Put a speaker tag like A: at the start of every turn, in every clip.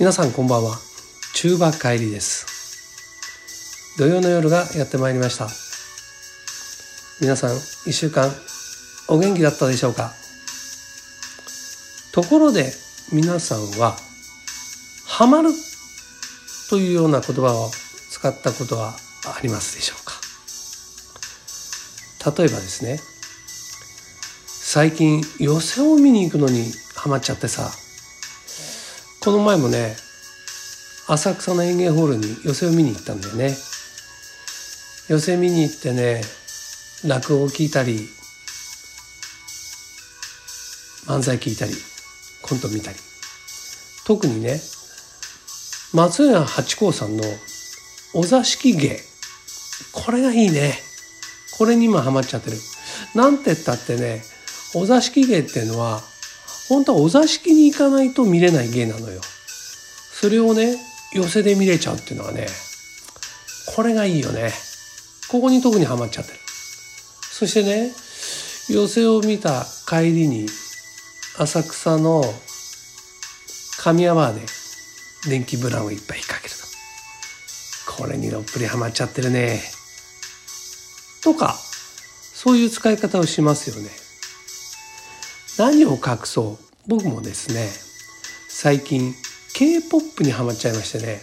A: 皆さんこんばんは。中馬帰りです。土曜の夜がやってまいりました。皆さん一週間お元気だったでしょうか？ところで皆さんはハマるというような言葉を使ったことはありますでしょうか？例えばですね最近寄席を見に行くのにハマっちゃってさこの前もね浅草の園芸ホールに寄席を見に行ったんだよね。寄席見に行ってね落語を聞いたり漫才聞いたりコント見たり。特にね松屋八甲さんのお座敷芸。これがいいね。これに今ハマっちゃってる。なんて言ったってねお座敷芸っていうのは本当はお座敷に行かないと見れない芸なのよ。それをね寄席で見れちゃうっていうのはねこれがいいよね。ここに特にハマっちゃってる。そしてね寄席を見た帰りに浅草の神山で電気ブラウンをいっぱいかけると。これにどっぷりハマっちゃってるね。とかそういう使い方をしますよね。何を隠そう。僕もですね最近 K-POP にハマっちゃいましてね、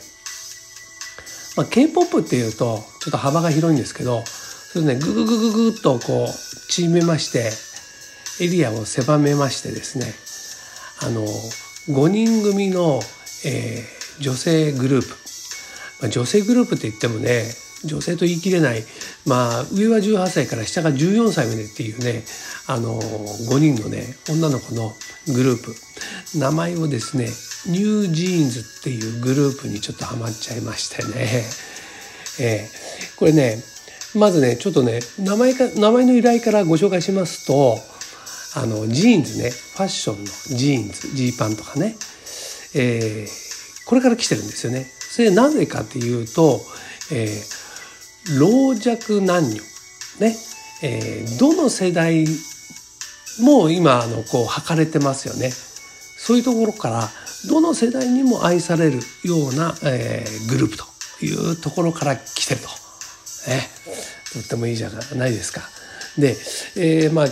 A: まあ、K-POP っていうとちょっと幅が広いんですけどそれねグググググッとこう縮めましてエリアを狭めましてですねあの5人組の、えー、女性グループ、まあ、女性グループって言ってもね女性と言い切れないまあ上は18歳から下が14歳までっていうねあの5人のね女の子のグループ。名前をですね NewJeans っていうグループにちょっとハマっちゃいましてね、えー、これねまずねちょっとね名前か名前の由来からご紹介しますとあのジーンズねファッションのジーンズジーパンとかね、えー、これから来てるんですよね。それなぜかっていうと、えー、老若男女ね、えー、どの世代も今あのこう測れてますよね。そういうところからどの世代にも愛されるような、えー、グループというところから来てると。ね、とってもいいじゃないですか。で、えー、まあ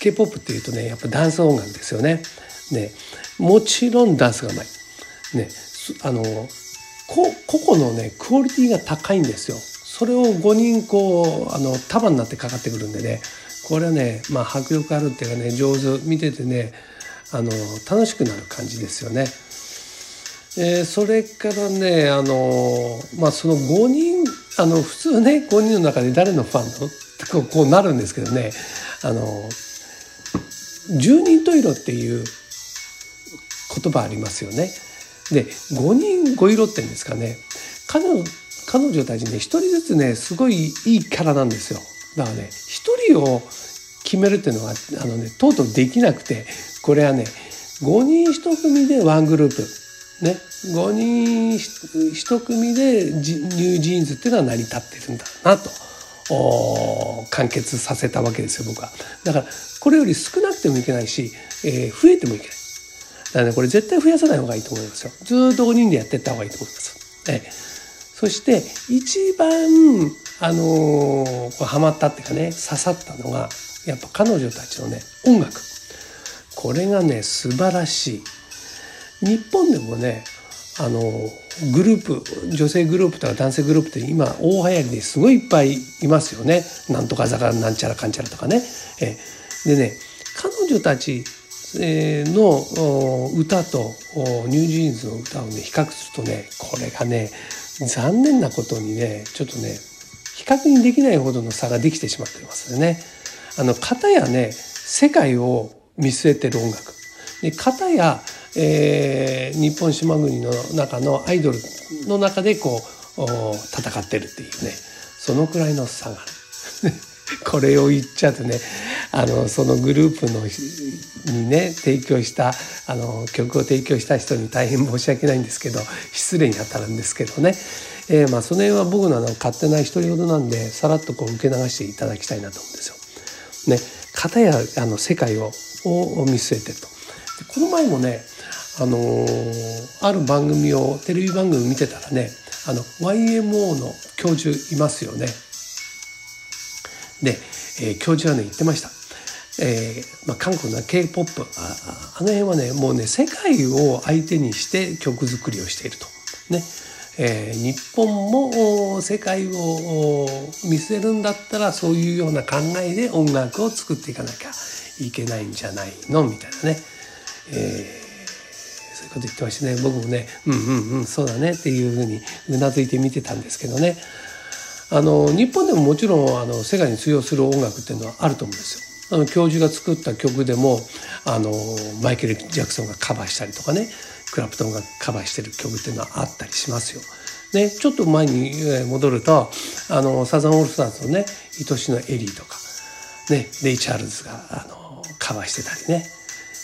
A: K-POP っていうとねやっぱダンス音楽ですよね。ねもちろんダンスがうまい。ねあの個々のねクオリティが高いんですよ。それを5人こうあの束になってかかってくるんでねこれはねまあ迫力あるっていうかね上手見ててねあの楽しくなる感じですよね。えー、それからねあのまあその5人あの普通ね5人の中で誰のファンの？こうこうなるんですけどねあの十人十色っていう言葉ありますよね。で5人5色って言うんですかね彼女彼女たちね一人ずつねすごいいいキャラなんですよ。だからね一人を決めるっていうのはあのねとうとうできなくてこれはね5人1組で one group ね5人1組で NewJeans っていうのは成り立ってるんだなと完結させたわけですよ僕は。だからこれより少なくてもいけないし、えー、増えてもいけない。だからねこれ絶対増やさない方がいいと思いますよ。ずっと5人でやっていった方がいいと思います。えー、そして一番あのー、ハマったっていうかね刺さったのがやっぱ彼女たちのね音楽。これがね素晴らしい。日本でもねあのグループ女性グループとか男性グループって今大流行りですごいいっぱいいますよね。なんとか坂なんちゃらかんちゃらとかね。えでね彼女たちの歌とニュージーンズの歌をね比較するとねこれがね残念なことにねちょっとね比較にできないほどの差ができてしまっていますよね。あの片やね世界を見据えてる音楽で片や、えー、日本島国の中のアイドルの中でこう戦ってるっていうねそのくらいの差がある。これを言っちゃうとねあのそのグループのにね提供したあの曲を提供した人に大変申し訳ないんですけど失礼にあたるんですけどね、えー、まあその辺は僕のあの勝手な独り言なんでさらっとこう受け流していただきたいなと思うんですよ。ね、片やあの世界をを見据えてと。この前もねあのー、ある番組をテレビ番組見てたらねあの YMO の教授いますよね。で、えー、教授はね言ってました。えーまあ、韓国の K-POP ああの辺はねもうね世界を相手にして曲作りをしていると。ね。えー、日本も世界を見せるんだったらそういうような考えで音楽を作っていかなきゃいけないんじゃないの？みたいなね、えー、そういうこと言ってましたね。僕もねうんうんうんそうだねっていうふうにうなずいて見てたんですけどね。あの日本でももちろんあの世界に通用する音楽っていうのはあると思うんですよ。あの教授が作った曲でもあのマイケル・ジャクソンがカバーしたりとかねクラプトンがカバーしてる曲っていうのはあったりしますよ。ね、ちょっと前に戻るとあのサザンオールスターズのね「愛しのエリー」とか、ね、レイ・チャールズがあのカバーしてたりね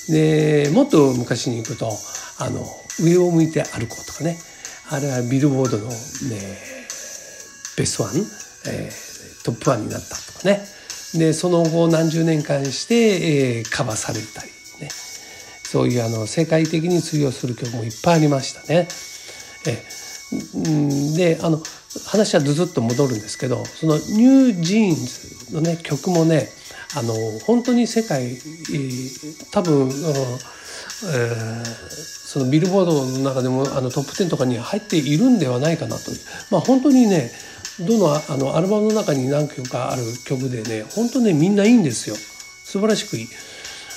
A: でもっと昔に行くとあの「上を向いて歩こう」とかねあれはビルボードの、ね、ベストワン、えー、トップワンになったとかね。でその後何十年間して、えー、カバーされたりね。そういうあの世界的に通用する曲もいっぱいありましたね。えであの話はずずっと戻るんですけどそのニュージーンズのね曲もねあの本当に世界多分、えー、そのビルボードの中でもあのトップ10とかに入っているんではないかなとまあ本当にねどのあのアルバムの中に何曲かある曲でね本当ねみんないいんですよ素晴らしくいい。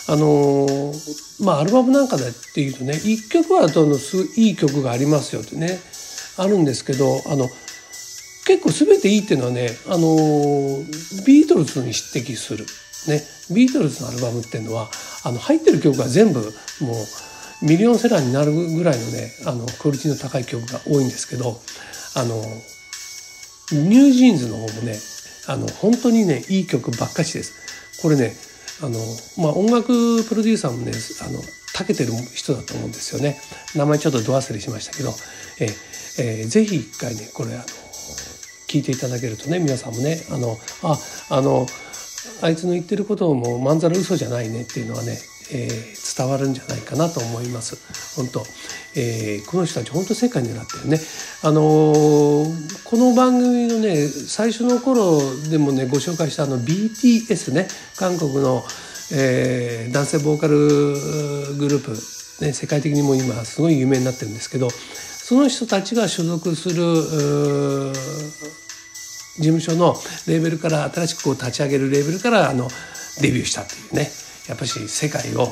A: あのー、まあアルバムなんかでっていうとね一曲はどのすいい曲がありますよってねあるんですけどあの結構全ていいっていうのはねあのー、ビートルズに匹敵する。ね、ビートルズのアルバムっていうのはあの入ってる曲が全部もうミリオンセラーになるぐらいのねあのクオリティの高い曲が多いんですけどあのニュージーンズの方もねあの本当にねいい曲ばっかしです。これねあの、まあ、音楽プロデューサーもねあの長けてる人だと思うんですよね。名前ちょっとど忘れしましたけどえ、えー、ぜひ一回ねこれあの聞いていただけるとね皆さんもねあのああのあいつの言ってることもまんざら嘘じゃないねっていうのはねえー、伝わるんじゃないかなと思います。本当、えー、この人たち本当世界になってるね。あのー、この番組のね最初の頃でもねご紹介したあの BTS ね韓国の、えー、男性ボーカルグループ、ね、世界的にも今すごい有名になってるんですけどその人たちが所属する事務所のレーベルから新しくこう立ち上げるレーベルからあのデビューしたっていうねやっぱし世界を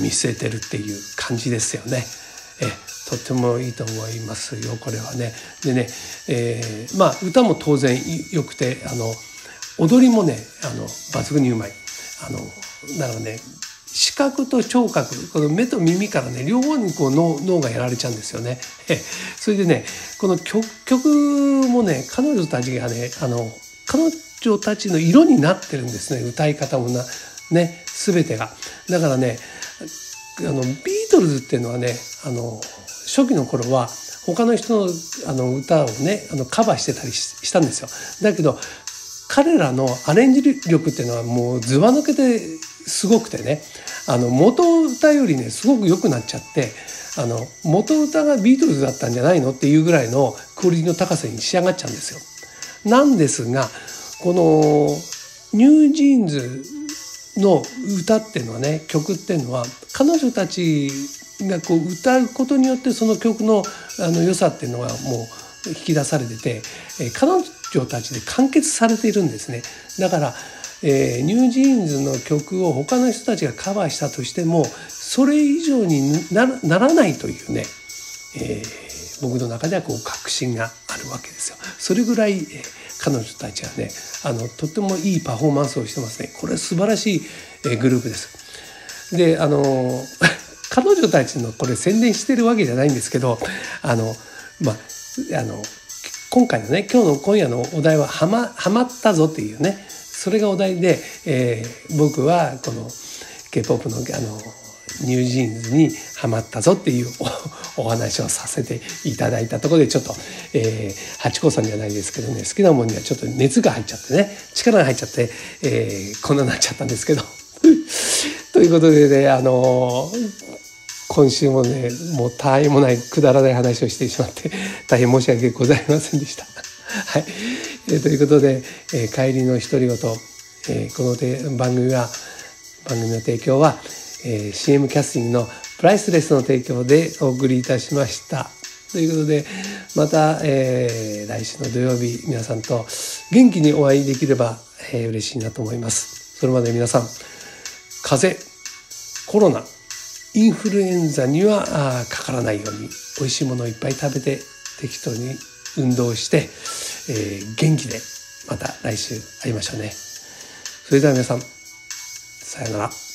A: 見据えてるっていう感じですよね。えとってもいいと思いますよこれはね。でね、えー、まあ歌も当然よくてあの踊りもねあの抜群にうまい。あのだからね視覚と聴覚この目と耳からね両方にこう脳脳がやられちゃうんですよね。それでねこの曲曲もね彼女たちがねあの彼女たちの色になってるんですね歌い方もなね全てが。だからねあのビートルズっていうのはねあの初期の頃は他の人のあの歌をねあのカバーしてたりしたんですよ。だけど彼らのアレンジ力っていうのはもうずば抜けてすごくてねあの元歌よりねすごく良くなっちゃってあの元歌がビートルズだったんじゃないのっていうぐらいのクオリティの高さに仕上がっちゃうんですよ。なんですがこのニュージーンズの歌っていうのはね曲っていうのは彼女たちがこう歌うことによってその曲のあの良さっていうのがもう引き出されてて、え彼女たちで完結されているんですね。だからえー、ニュージーンズの曲を他の人たちがカバーしたとしてもそれ以上にならないというね、えー、僕の中ではこう確信があるわけですよ。それぐらい、えー彼女たちはねあのとってもいいパフォーマンスをしてますねこれ素晴らしい、えグループです。であの 彼女たちのこれ宣伝してるわけじゃないんですけどあのまああの今回のね今日の今夜のお題ははま「はまったぞ」っていうねそれがお題で、えー、僕はこの k p o p のあのニュージーンズにはまったぞっていうお話をさせていただいたところでちょっと、えー、八甲さんじゃないですけどね好きなものにはちょっと熱が入っちゃってね力が入っちゃって、えー、こんなになっちゃったんですけど ということでねあのー、今週もねもう他愛もないくだらない話をしてしまって大変申し訳ございませんでした。はい、えー、ということで、えー、帰りの独り言、えー、この番組は番組の提供は、えー、CM キャスティングのプライスレスの提供でお送りいたしました。ということでまた、えー、来週の土曜日皆さんと元気にお会いできれば、えー、嬉しいなと思います。それまで皆さん風邪コロナインフルエンザにはかからないように美味しいものをいっぱい食べて適当に運動して、えー、元気でまた来週会いましょうね。それでは皆さんさようなら。